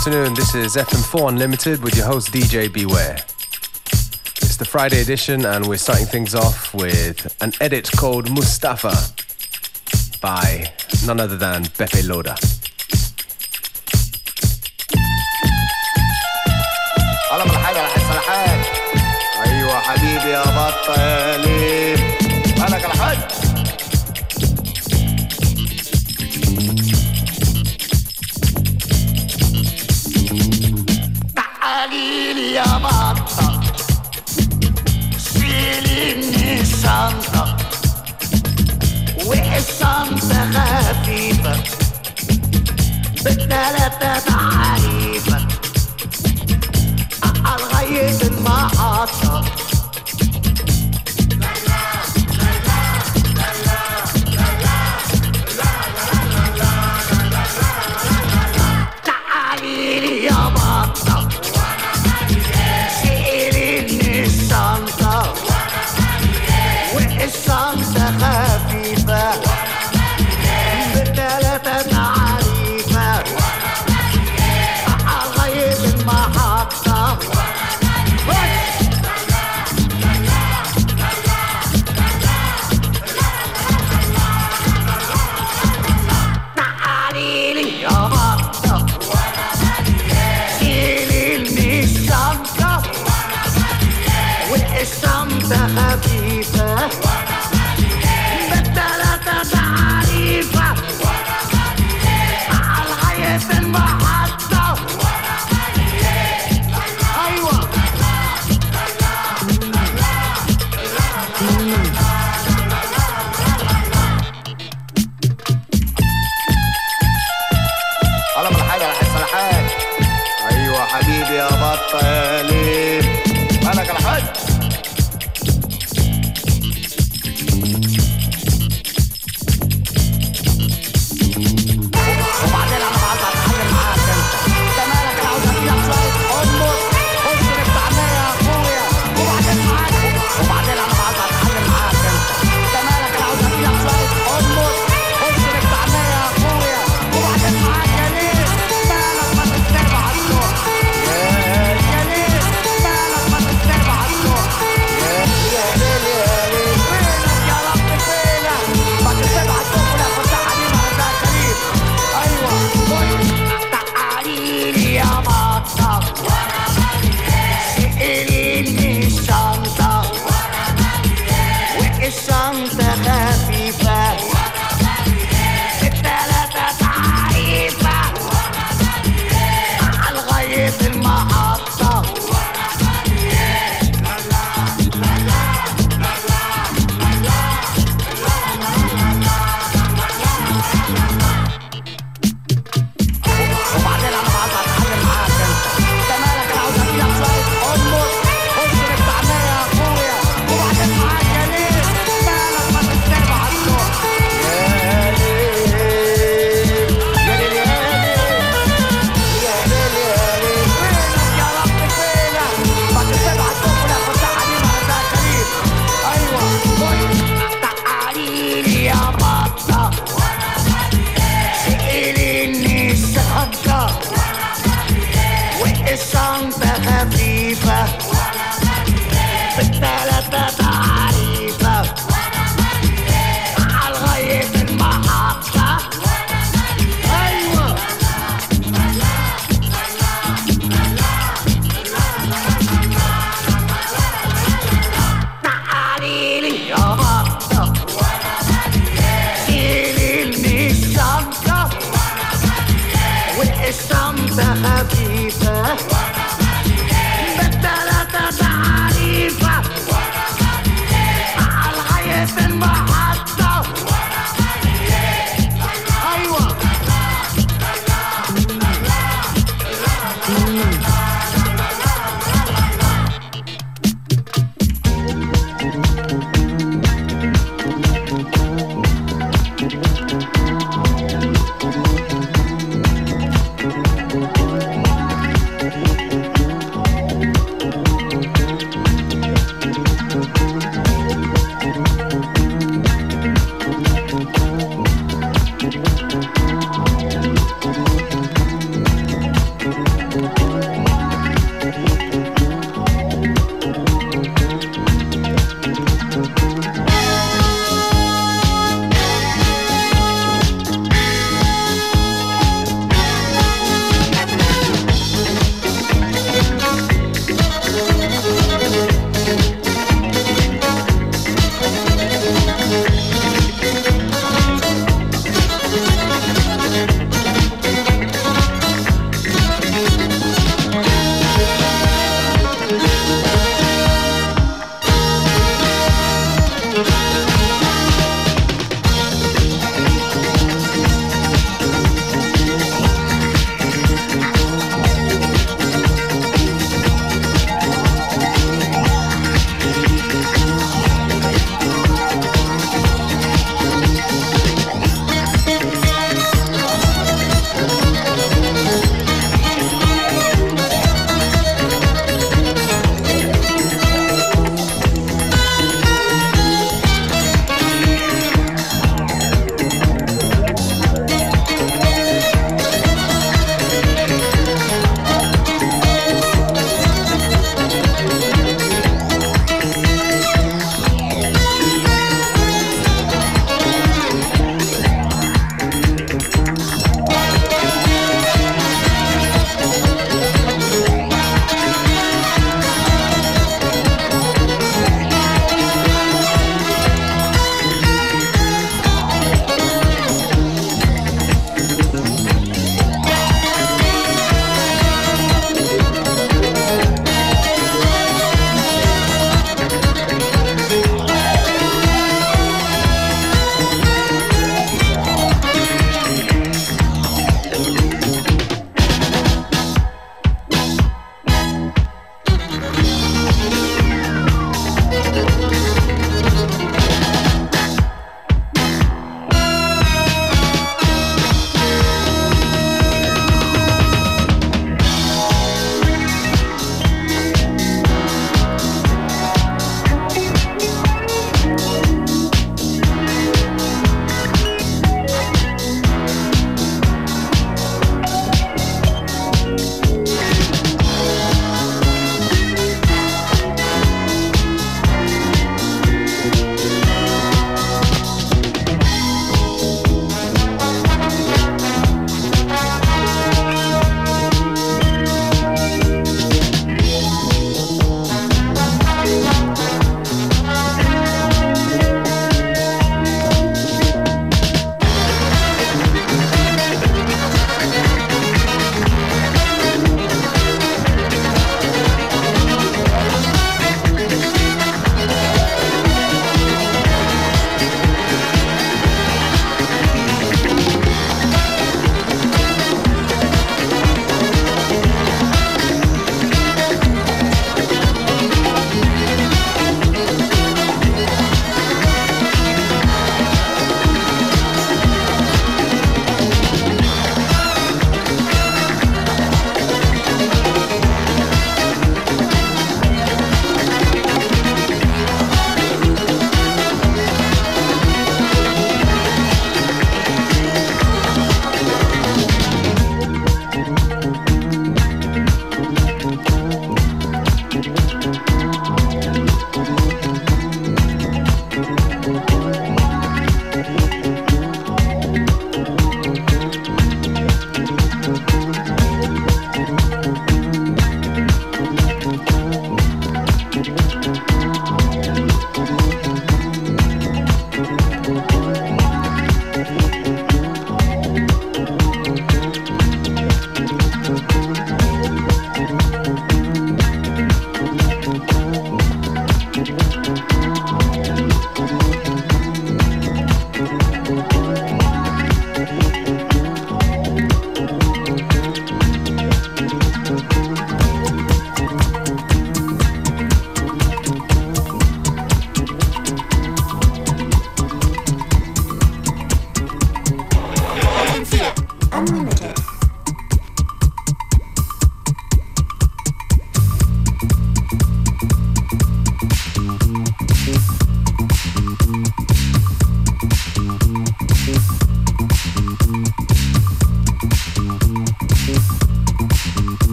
afternoon. This is FM4 Unlimited with your host DJ Beware. It's the Friday edition, and we're starting things off with an edit called Mustafa by none other than Beppe Loda. على من حاجة لحس الحاج أيوة حبيبي يا بطة شنطة وحصانة خفيفة. بتلاتة بالتلاتة تحريفة لغاية المحطة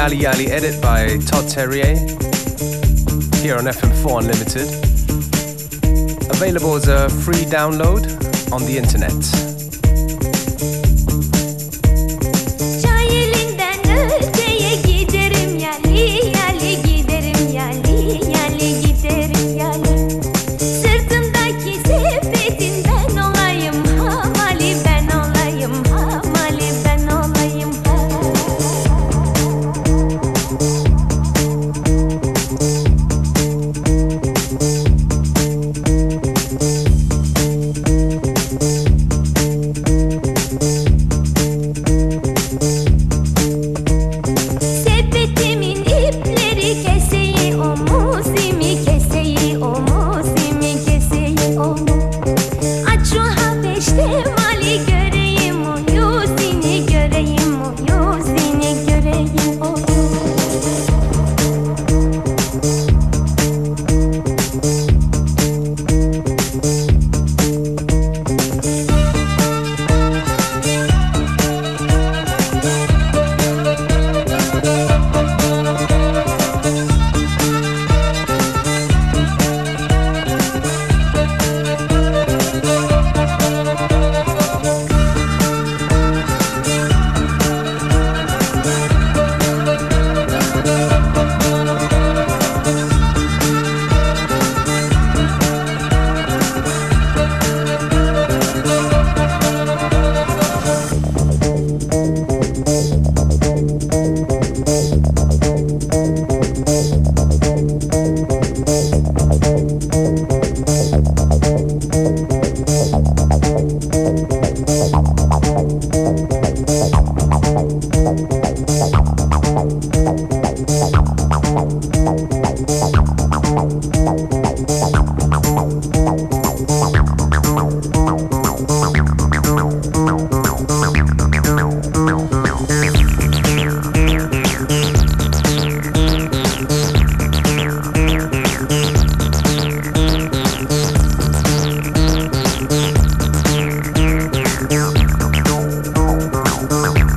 Yali Yali edit by Todd Terje here on FM4 Unlimited. Available as a free download on the internet. Música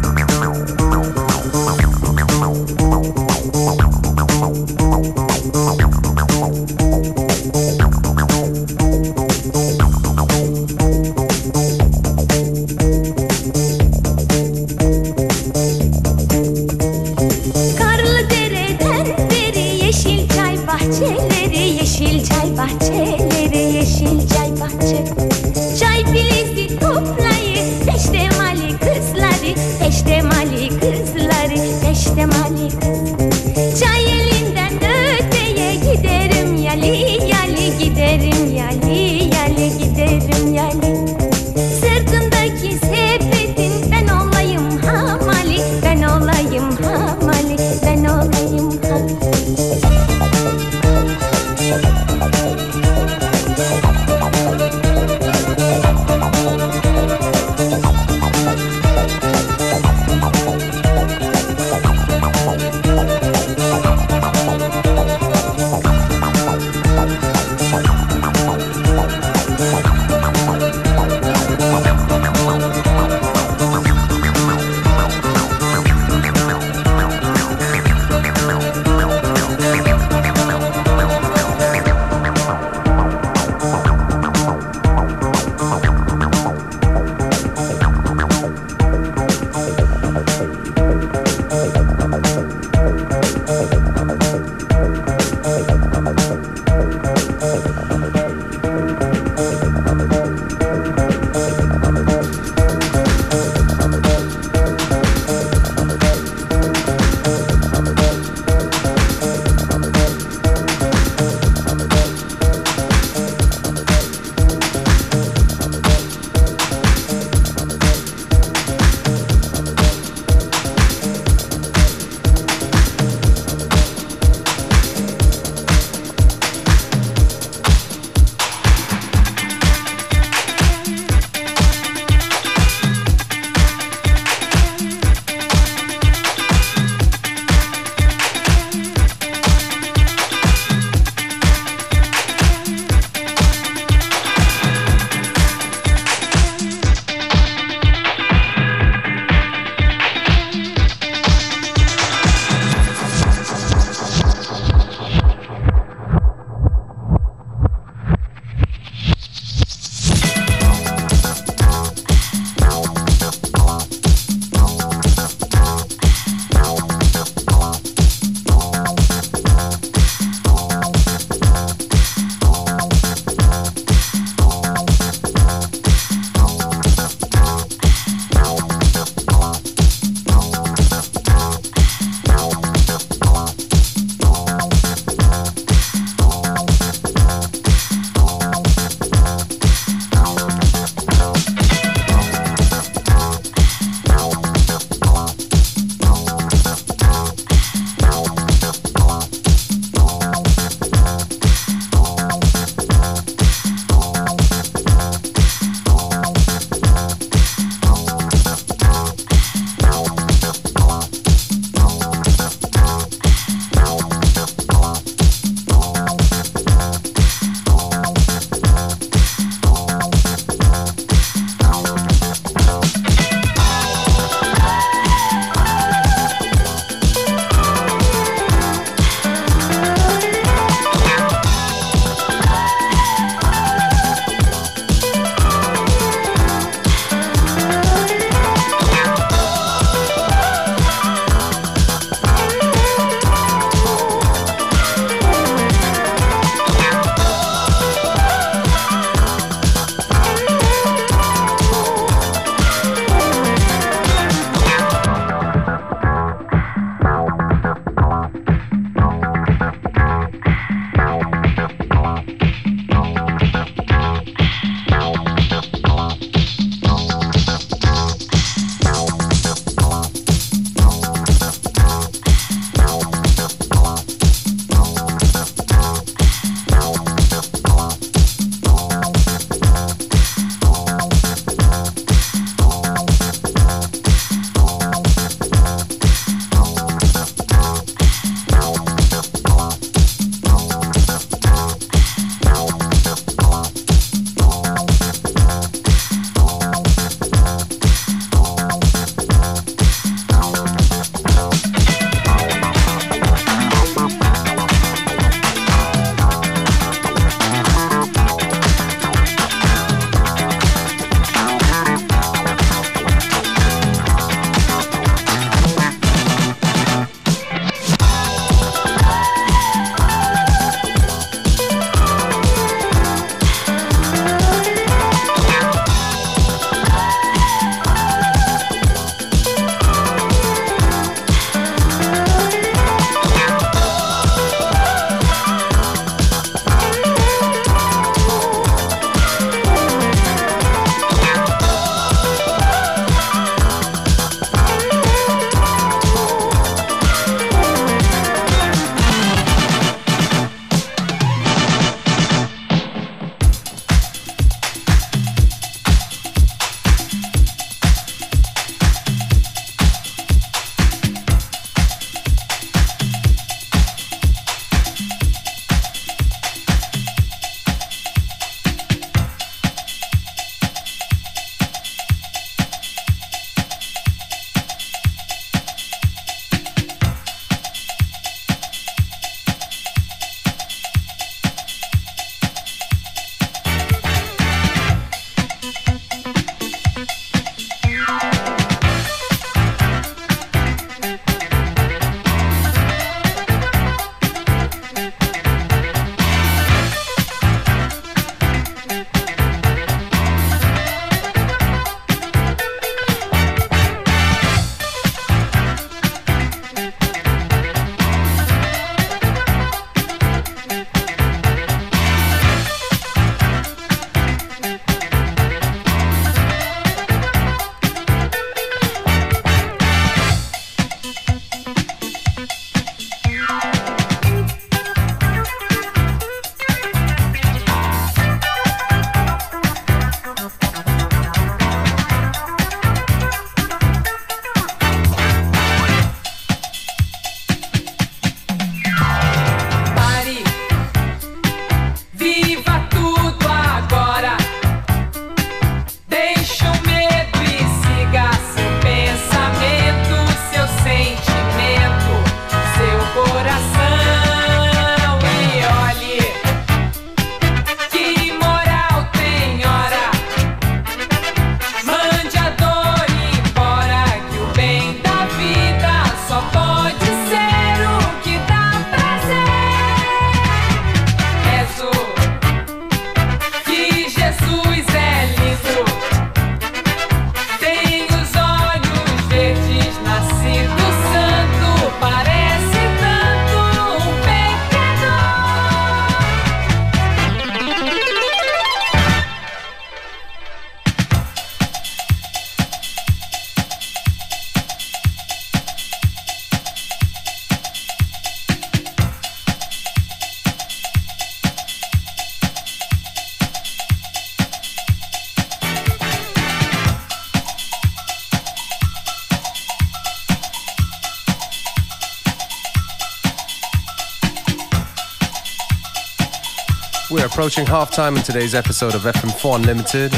We're approaching halftime in today's episode of FM4 Unlimited.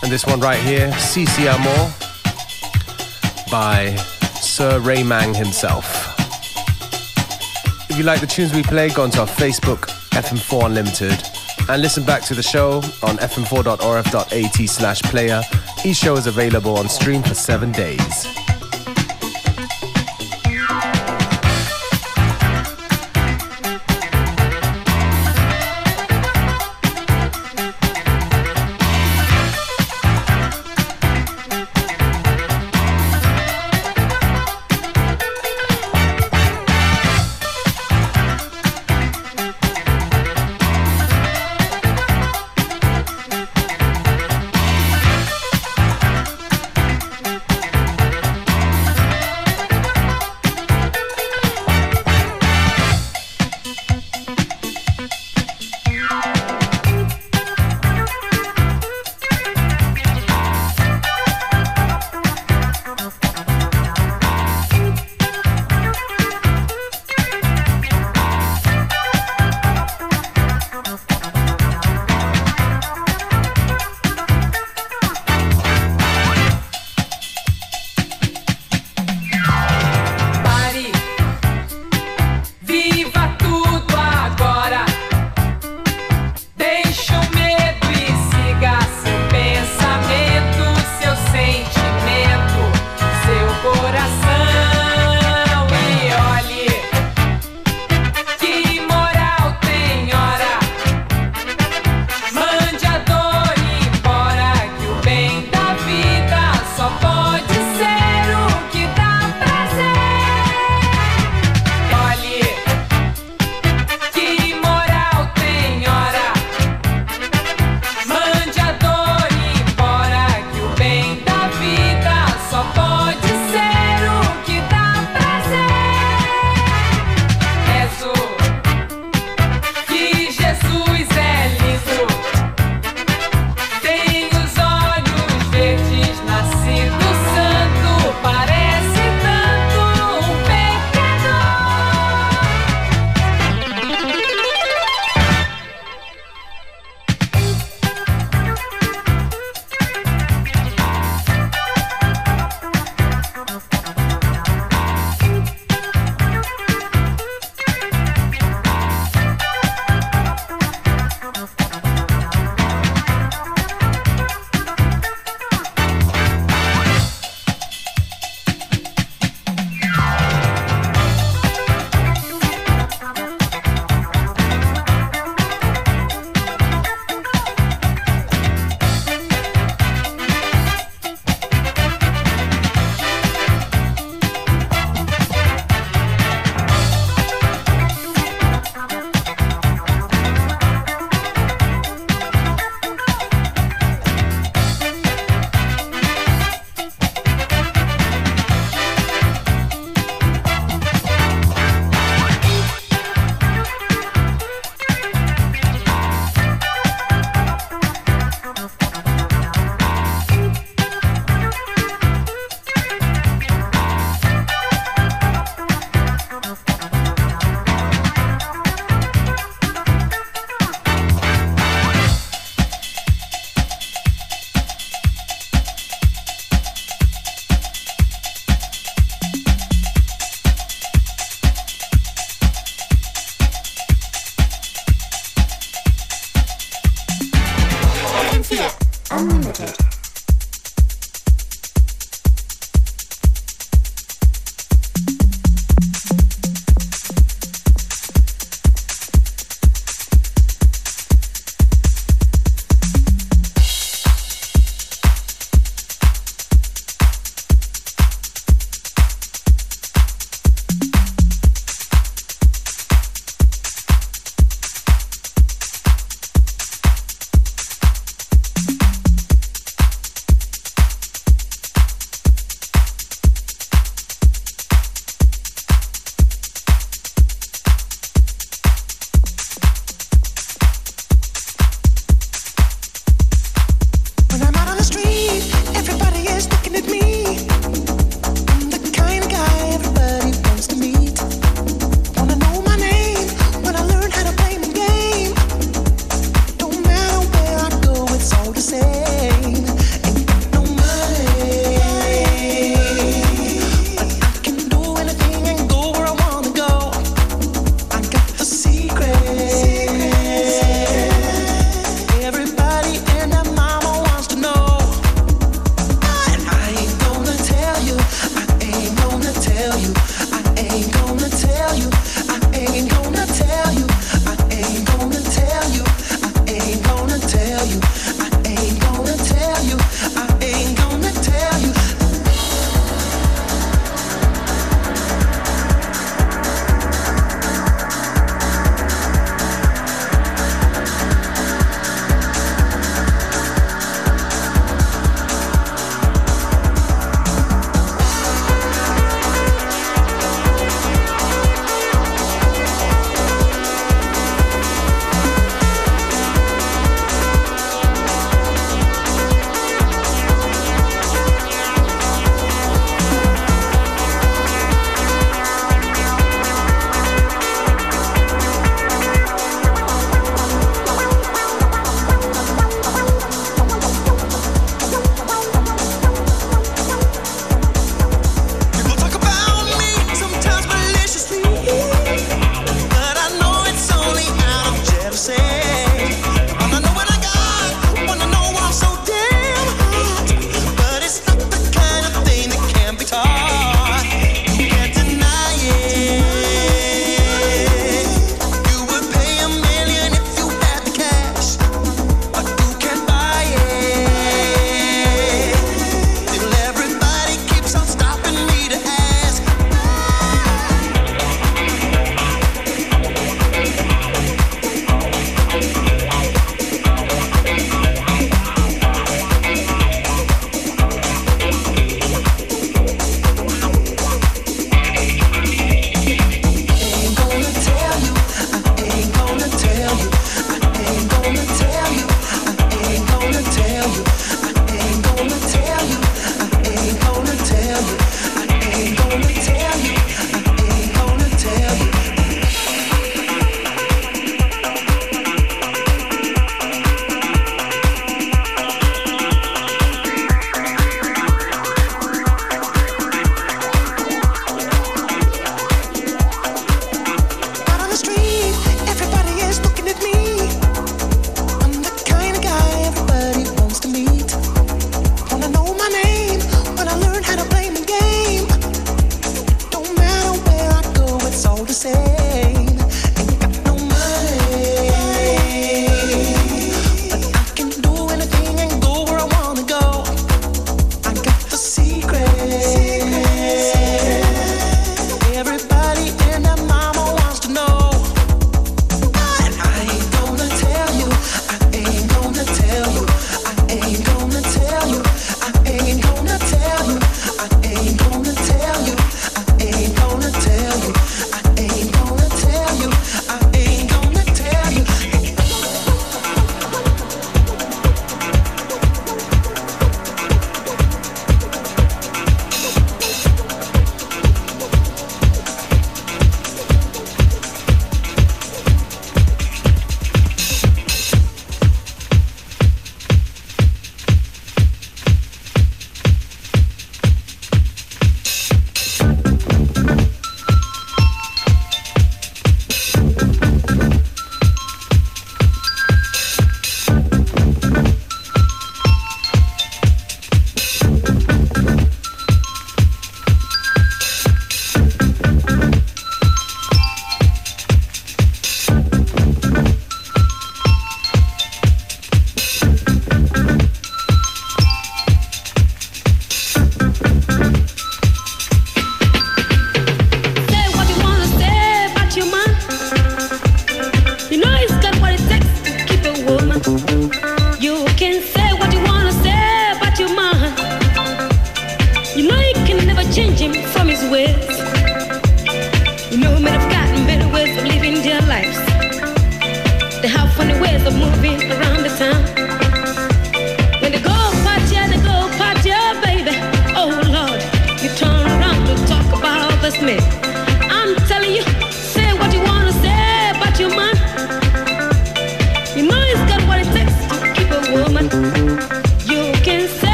And this one right here, CC Amor, by Sir Ray Mang himself. If you like the tunes we play, go onto our Facebook, FM4 Unlimited, and listen back to the show on fm4.orf.at slash player. Each show is available on stream for seven days.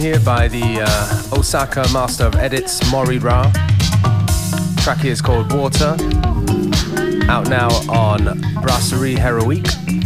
Here by the uh, Osaka master of edits, Mori Ra. Track here is called Water. Out now on Brasserie Heroique.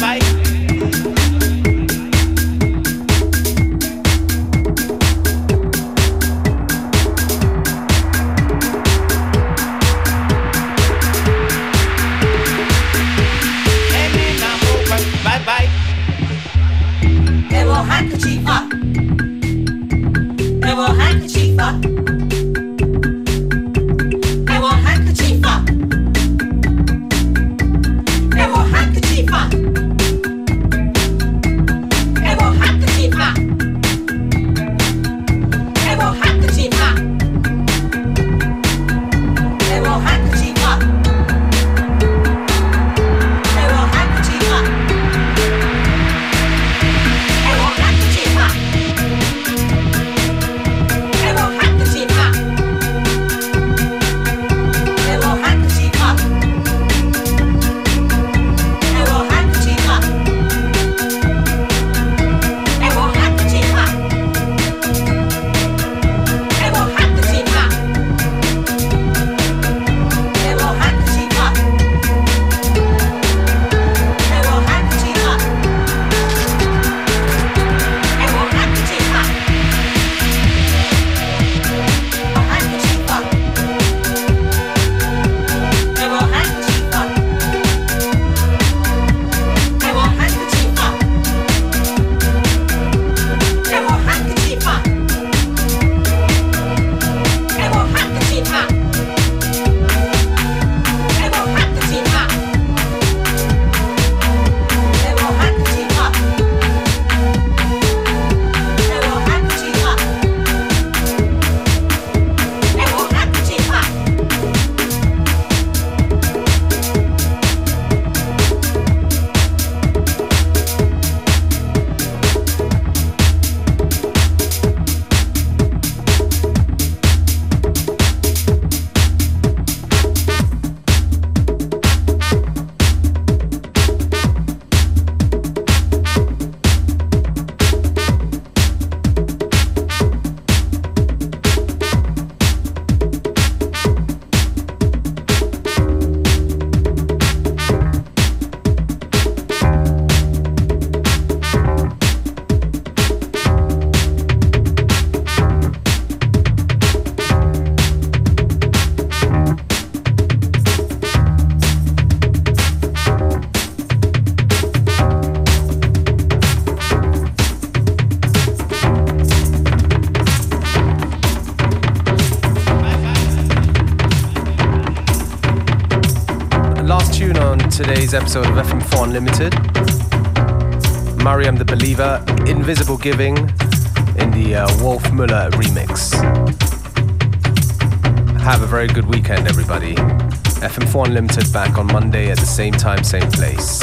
bike. Episode of FM4 Unlimited. Mariam the Believer, Invisible Giving in the uh, Wolf Muller remix. Have a very good weekend, everybody. FM4 Unlimited back on Monday at the same time, same place.